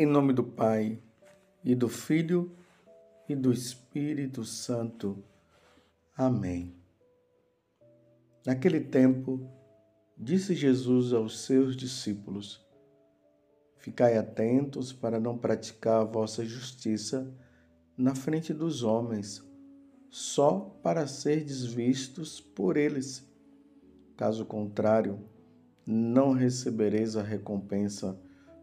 Em nome do Pai, e do Filho, e do Espírito Santo. Amém. Naquele tempo, disse Jesus aos seus discípulos: Ficai atentos para não praticar a vossa justiça na frente dos homens, só para serdes vistos por eles. Caso contrário, não recebereis a recompensa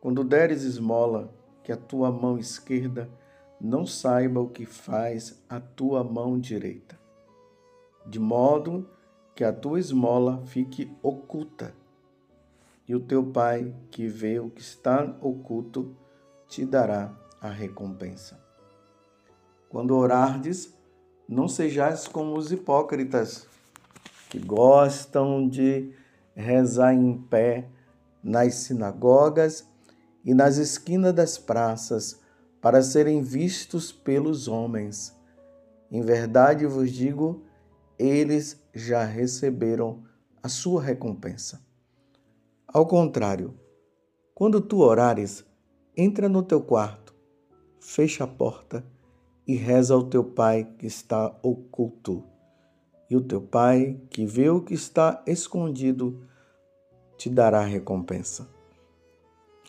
quando deres esmola, que a tua mão esquerda não saiba o que faz a tua mão direita, de modo que a tua esmola fique oculta, e o teu pai, que vê o que está oculto, te dará a recompensa. Quando orardes, não sejais como os hipócritas, que gostam de rezar em pé nas sinagogas e nas esquinas das praças, para serem vistos pelos homens. Em verdade vos digo, eles já receberam a sua recompensa. Ao contrário, quando tu orares, entra no teu quarto, fecha a porta e reza ao teu pai que está oculto. E o teu pai, que vê o que está escondido, te dará recompensa.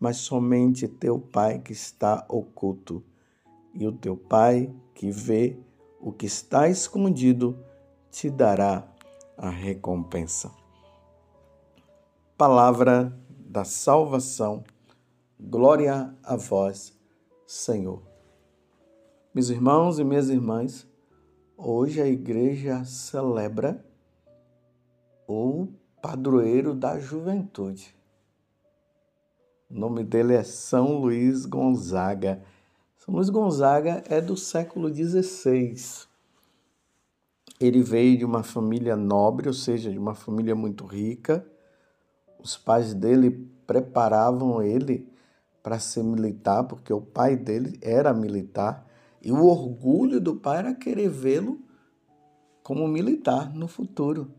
mas somente teu Pai que está oculto. E o teu Pai que vê o que está escondido te dará a recompensa. Palavra da salvação. Glória a vós, Senhor. Meus irmãos e minhas irmãs, hoje a igreja celebra o padroeiro da juventude. O nome dele é São Luís Gonzaga. São Luís Gonzaga é do século XVI. Ele veio de uma família nobre, ou seja, de uma família muito rica. Os pais dele preparavam ele para ser militar, porque o pai dele era militar, e o orgulho do pai era querer vê-lo como militar no futuro.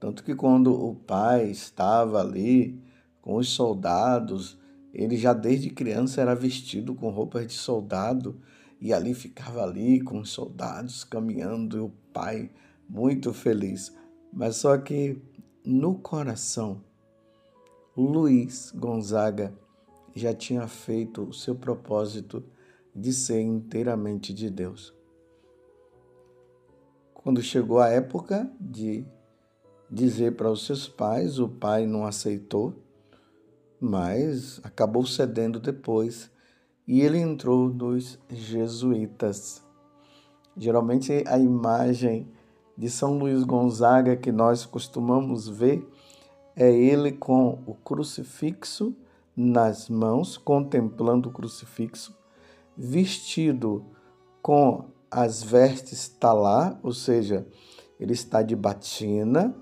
Tanto que quando o pai estava ali com os soldados, ele já desde criança era vestido com roupas de soldado e ali ficava ali com os soldados caminhando e o pai muito feliz. Mas só que no coração, Luiz Gonzaga já tinha feito o seu propósito de ser inteiramente de Deus. Quando chegou a época de dizer para os seus pais, o pai não aceitou, mas acabou cedendo depois e ele entrou nos jesuítas. Geralmente a imagem de São Luís Gonzaga que nós costumamos ver é ele com o crucifixo nas mãos, contemplando o crucifixo, vestido com as vestes talá, ou seja, ele está de batina,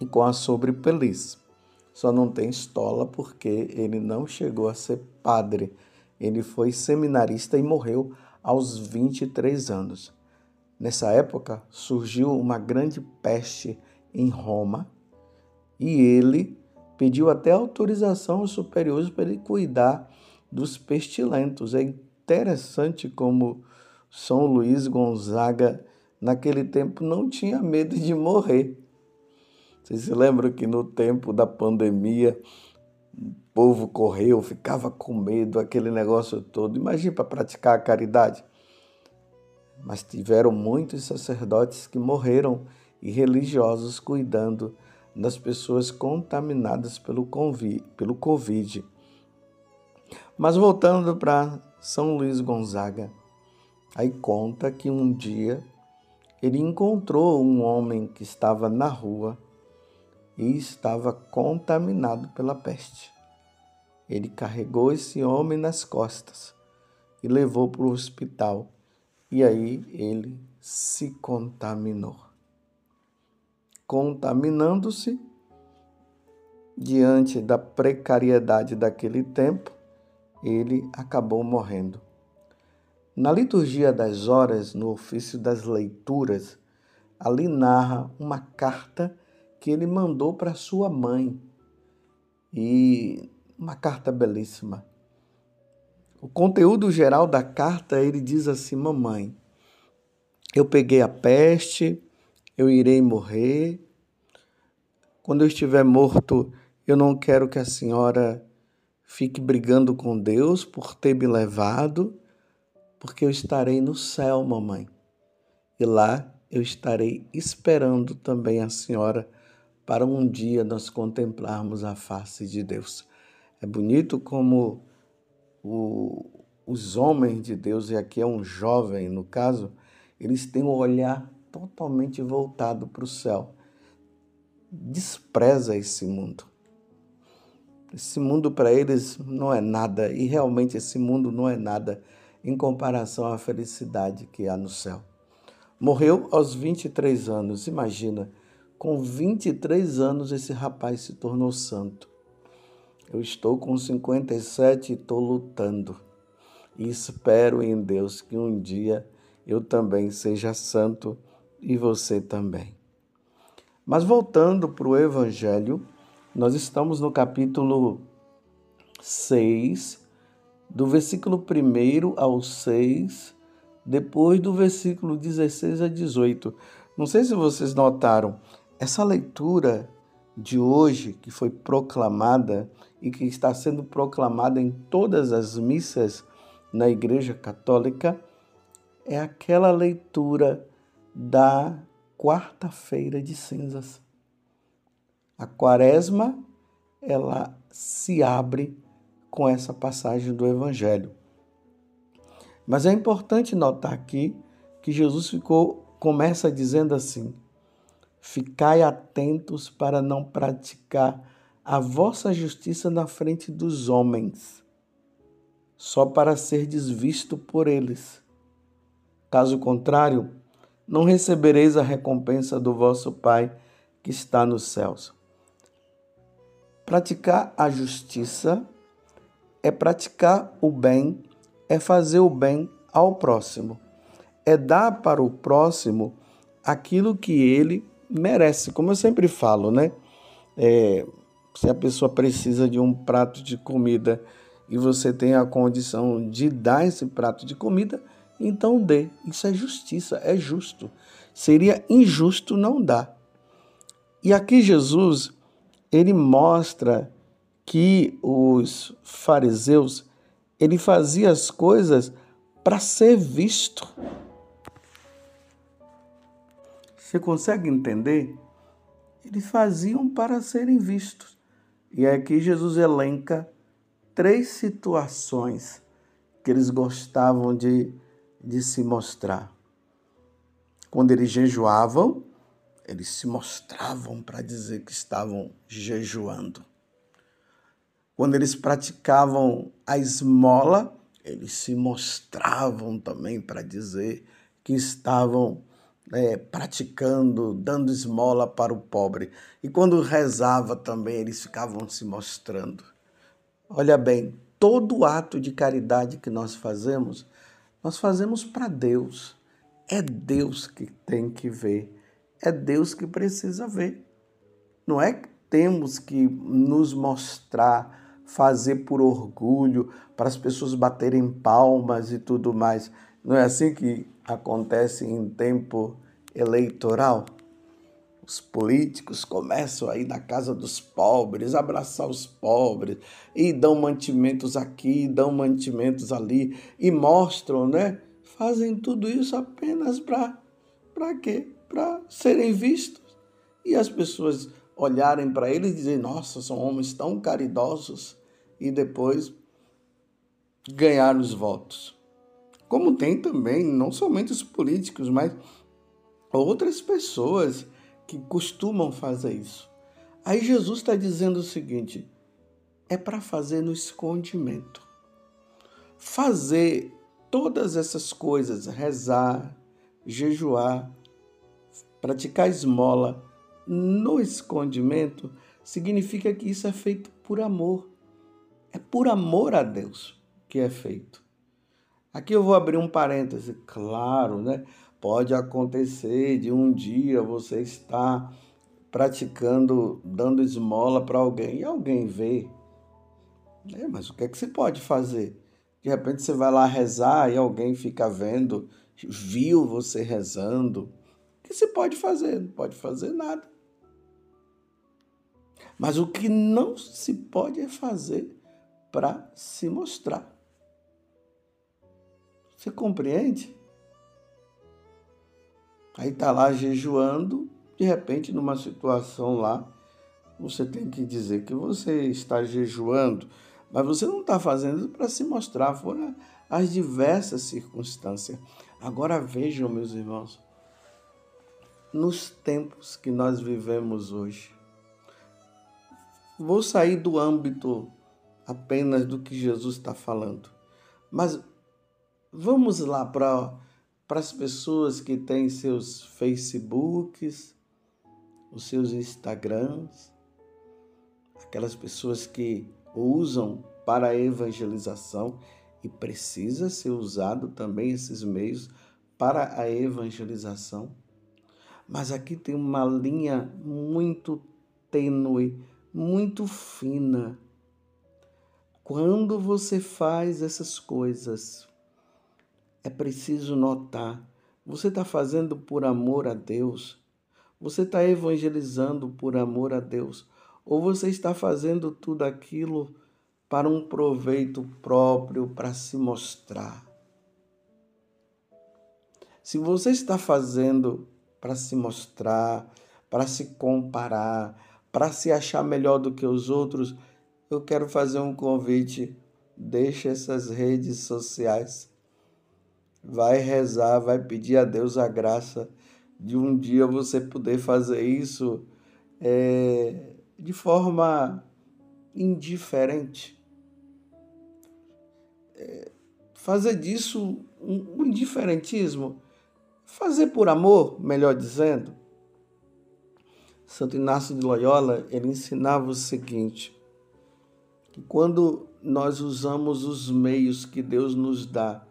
e com a sobrepeliz. Só não tem estola porque ele não chegou a ser padre. Ele foi seminarista e morreu aos 23 anos. Nessa época surgiu uma grande peste em Roma e ele pediu até autorização aos superiores para ele cuidar dos pestilentos. É interessante como São Luís Gonzaga naquele tempo não tinha medo de morrer. Vocês se lembram que no tempo da pandemia, o povo correu, ficava com medo, aquele negócio todo. Imagina para praticar a caridade. Mas tiveram muitos sacerdotes que morreram e religiosos cuidando das pessoas contaminadas pelo Covid. Mas voltando para São Luís Gonzaga, aí conta que um dia ele encontrou um homem que estava na rua e estava contaminado pela peste. Ele carregou esse homem nas costas e levou para o hospital. E aí ele se contaminou. Contaminando-se, diante da precariedade daquele tempo, ele acabou morrendo. Na liturgia das horas, no ofício das leituras, ali narra uma carta que ele mandou para sua mãe. E uma carta belíssima. O conteúdo geral da carta, ele diz assim: Mamãe, eu peguei a peste, eu irei morrer. Quando eu estiver morto, eu não quero que a senhora fique brigando com Deus por ter me levado, porque eu estarei no céu, mamãe. E lá eu estarei esperando também a senhora para um dia nós contemplarmos a face de Deus. É bonito como o, os homens de Deus, e aqui é um jovem no caso, eles têm um olhar totalmente voltado para o céu. Despreza esse mundo. Esse mundo para eles não é nada, e realmente esse mundo não é nada em comparação à felicidade que há no céu. Morreu aos 23 anos, imagina com 23 anos, esse rapaz se tornou santo. Eu estou com 57 e estou lutando. E espero em Deus que um dia eu também seja santo e você também. Mas voltando para o Evangelho, nós estamos no capítulo 6, do versículo 1 ao 6, depois do versículo 16 a 18. Não sei se vocês notaram, essa leitura de hoje, que foi proclamada e que está sendo proclamada em todas as missas na Igreja Católica, é aquela leitura da quarta-feira de cinzas. A quaresma, ela se abre com essa passagem do Evangelho. Mas é importante notar aqui que Jesus ficou começa dizendo assim: Ficai atentos para não praticar a vossa justiça na frente dos homens, só para ser desvisto por eles. Caso contrário, não recebereis a recompensa do vosso Pai que está nos céus. Praticar a justiça é praticar o bem, é fazer o bem ao próximo, é dar para o próximo aquilo que ele merece, como eu sempre falo, né? É, se a pessoa precisa de um prato de comida e você tem a condição de dar esse prato de comida, então dê. Isso é justiça, é justo. Seria injusto não dar. E aqui Jesus, ele mostra que os fariseus, ele fazia as coisas para ser visto. Você consegue entender? Eles faziam para serem vistos. E aqui Jesus elenca três situações que eles gostavam de, de se mostrar. Quando eles jejuavam, eles se mostravam para dizer que estavam jejuando. Quando eles praticavam a esmola, eles se mostravam também para dizer que estavam é, praticando, dando esmola para o pobre. E quando rezava também, eles ficavam se mostrando. Olha bem, todo ato de caridade que nós fazemos, nós fazemos para Deus. É Deus que tem que ver, é Deus que precisa ver. Não é que temos que nos mostrar, fazer por orgulho, para as pessoas baterem palmas e tudo mais. Não é assim que acontece em tempo eleitoral? os políticos começam aí na casa dos pobres, abraçar os pobres, e dão mantimentos aqui, dão mantimentos ali, e mostram, né? Fazem tudo isso apenas para para quê? Para serem vistos. E as pessoas olharem para eles e dizer: "Nossa, são homens tão caridosos", e depois ganhar os votos. Como tem também, não somente os políticos, mas outras pessoas que costumam fazer isso. Aí Jesus está dizendo o seguinte: é para fazer no escondimento. Fazer todas essas coisas, rezar, jejuar, praticar esmola no escondimento, significa que isso é feito por amor. É por amor a Deus que é feito. Aqui eu vou abrir um parêntese, claro, né? Pode acontecer de um dia você estar praticando, dando esmola para alguém e alguém vê. É, mas o que é que você pode fazer? De repente você vai lá rezar e alguém fica vendo, viu você rezando. O que você pode fazer? Não pode fazer nada. Mas o que não se pode é fazer para se mostrar. Você compreende? Aí está lá jejuando, de repente, numa situação lá, você tem que dizer que você está jejuando, mas você não está fazendo para se mostrar, foram as diversas circunstâncias. Agora vejam, meus irmãos, nos tempos que nós vivemos hoje, vou sair do âmbito apenas do que Jesus está falando, mas vamos lá para as pessoas que têm seus Facebooks, os seus Instagrams, aquelas pessoas que usam para a evangelização e precisa ser usado também esses meios para a evangelização. Mas aqui tem uma linha muito tênue, muito fina. Quando você faz essas coisas é preciso notar: você está fazendo por amor a Deus? Você está evangelizando por amor a Deus? Ou você está fazendo tudo aquilo para um proveito próprio, para se mostrar? Se você está fazendo para se mostrar, para se comparar, para se achar melhor do que os outros, eu quero fazer um convite. Deixe essas redes sociais vai rezar, vai pedir a Deus a graça de um dia você poder fazer isso é, de forma indiferente. É, fazer disso um, um indiferentismo, fazer por amor, melhor dizendo. Santo Inácio de Loyola, ele ensinava o seguinte, que quando nós usamos os meios que Deus nos dá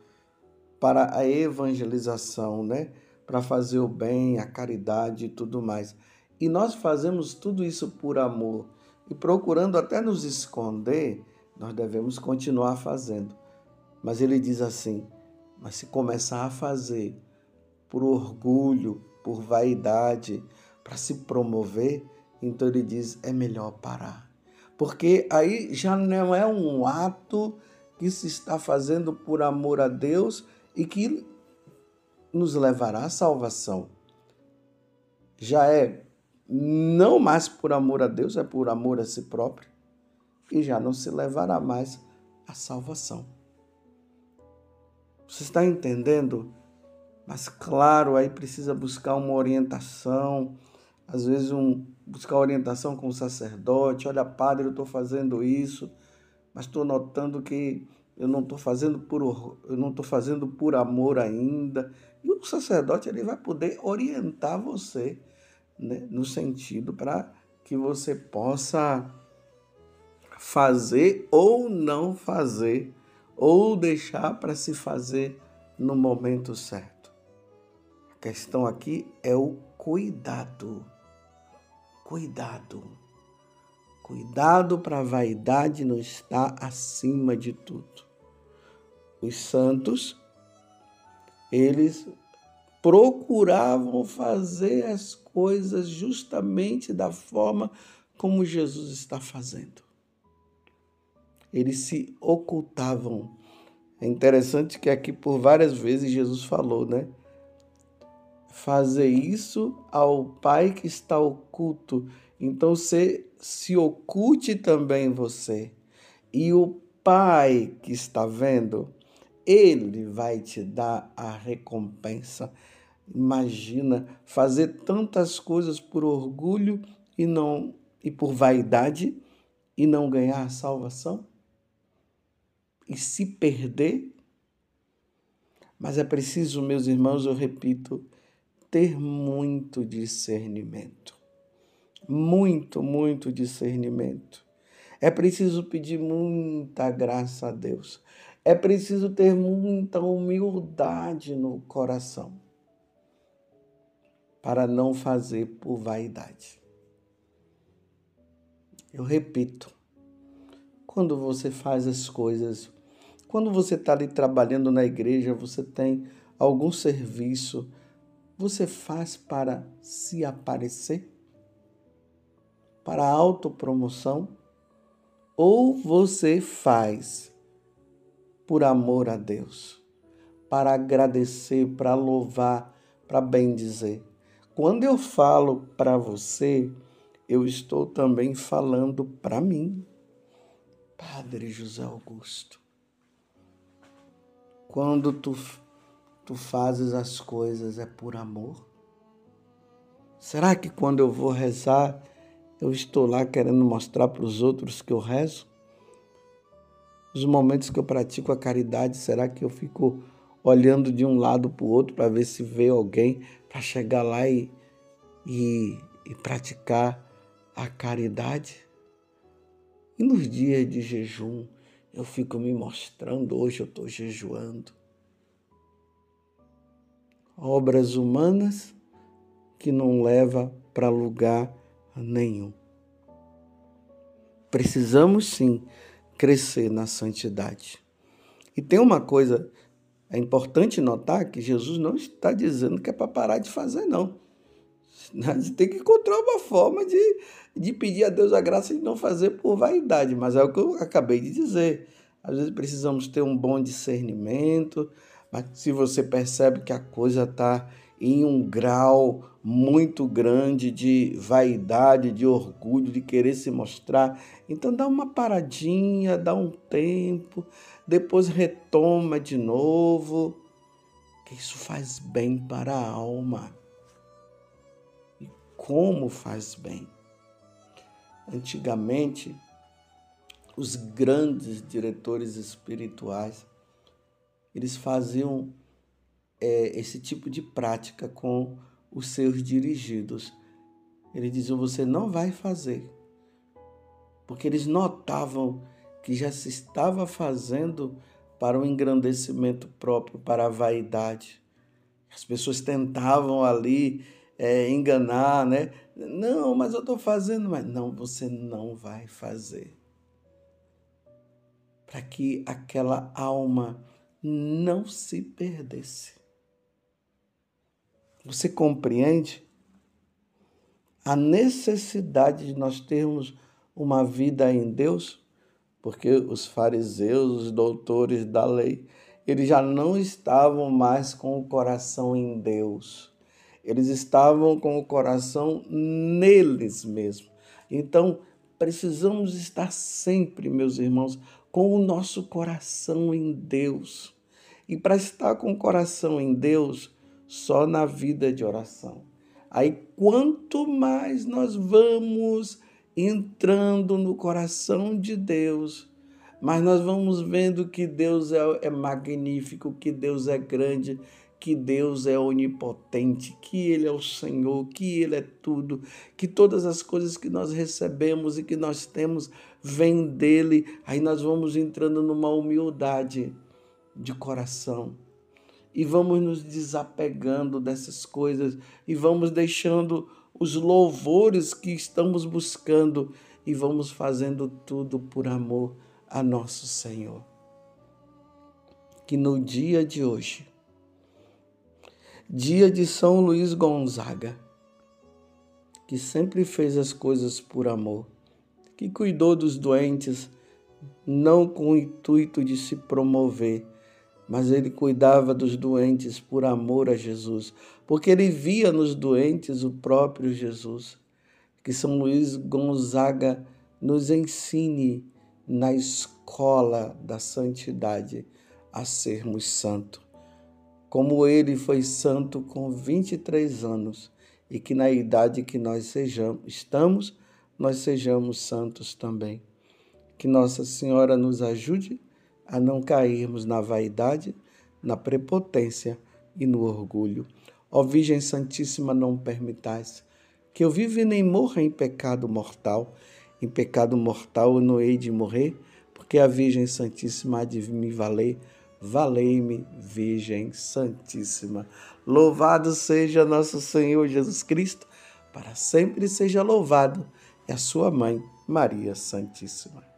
para a evangelização, né? Para fazer o bem, a caridade e tudo mais. E nós fazemos tudo isso por amor e procurando até nos esconder, nós devemos continuar fazendo. Mas ele diz assim: mas se começar a fazer por orgulho, por vaidade, para se promover, então ele diz: é melhor parar. Porque aí já não é um ato que se está fazendo por amor a Deus e que nos levará à salvação. Já é não mais por amor a Deus, é por amor a si próprio, e já não se levará mais à salvação. Você está entendendo? Mas claro, aí precisa buscar uma orientação, às vezes um, buscar orientação com o sacerdote. Olha, padre, eu estou fazendo isso, mas estou notando que eu não estou fazendo por eu não estou fazendo por amor ainda. E o sacerdote ele vai poder orientar você, né, no sentido para que você possa fazer ou não fazer, ou deixar para se fazer no momento certo. A questão aqui é o cuidado. Cuidado. Cuidado para a vaidade não estar acima de tudo. Os santos, eles procuravam fazer as coisas justamente da forma como Jesus está fazendo. Eles se ocultavam. É interessante que aqui por várias vezes Jesus falou, né? Fazer isso ao Pai que está oculto. Então você se oculte também você. E o Pai que está vendo, ele vai te dar a recompensa. Imagina fazer tantas coisas por orgulho e não e por vaidade e não ganhar a salvação? E se perder? Mas é preciso, meus irmãos, eu repito, ter muito discernimento. Muito, muito discernimento. É preciso pedir muita graça a Deus. É preciso ter muita humildade no coração para não fazer por vaidade. Eu repito, quando você faz as coisas, quando você está ali trabalhando na igreja, você tem algum serviço, você faz para se aparecer? Para autopromoção? Ou você faz por amor a Deus, para agradecer, para louvar, para bendizer? Quando eu falo para você, eu estou também falando para mim, Padre José Augusto. Quando tu, tu fazes as coisas é por amor? Será que quando eu vou rezar, eu estou lá querendo mostrar para os outros que eu rezo? Os momentos que eu pratico a caridade, será que eu fico olhando de um lado para o outro para ver se vê alguém para chegar lá e, e, e praticar a caridade. E nos dias de jejum, eu fico me mostrando, hoje eu estou jejuando. Obras humanas que não leva para lugar nenhum. Precisamos sim crescer na santidade. E tem uma coisa, é importante notar que Jesus não está dizendo que é para parar de fazer, não. Gente tem que encontrar uma forma de, de pedir a Deus a graça de não fazer por vaidade, mas é o que eu acabei de dizer. Às vezes precisamos ter um bom discernimento, mas se você percebe que a coisa está em um grau muito grande de vaidade, de orgulho, de querer se mostrar, então dá uma paradinha, dá um tempo, depois retoma de novo, que isso faz bem para a alma como faz bem. Antigamente, os grandes diretores espirituais, eles faziam é, esse tipo de prática com os seus dirigidos. Eles diziam: você não vai fazer, porque eles notavam que já se estava fazendo para o engrandecimento próprio, para a vaidade. As pessoas tentavam ali é, enganar, né? Não, mas eu estou fazendo, mas não, você não vai fazer. Para que aquela alma não se perdesse. Você compreende a necessidade de nós termos uma vida em Deus? Porque os fariseus, os doutores da lei, eles já não estavam mais com o coração em Deus eles estavam com o coração neles mesmos. Então, precisamos estar sempre, meus irmãos, com o nosso coração em Deus. E para estar com o coração em Deus, só na vida de oração. Aí, quanto mais nós vamos entrando no coração de Deus, mas nós vamos vendo que Deus é, é magnífico, que Deus é grande, que Deus é onipotente, que Ele é o Senhor, que Ele é tudo, que todas as coisas que nós recebemos e que nós temos vêm dele. Aí nós vamos entrando numa humildade de coração e vamos nos desapegando dessas coisas e vamos deixando os louvores que estamos buscando e vamos fazendo tudo por amor a nosso Senhor. Que no dia de hoje dia de São Luís Gonzaga, que sempre fez as coisas por amor, que cuidou dos doentes não com o intuito de se promover, mas ele cuidava dos doentes por amor a Jesus, porque ele via nos doentes o próprio Jesus. Que São Luís Gonzaga nos ensine na escola da santidade a sermos santos como ele foi santo com 23 anos, e que na idade que nós sejamos, estamos, nós sejamos santos também. Que Nossa Senhora nos ajude a não cairmos na vaidade, na prepotência e no orgulho. Ó Virgem Santíssima, não permitais que eu viva nem morra em pecado mortal. Em pecado mortal eu não hei de morrer, porque a Virgem Santíssima há de me valer valei-me, Virgem Santíssima. Louvado seja nosso Senhor Jesus Cristo, para sempre seja louvado, e a sua mãe, Maria Santíssima.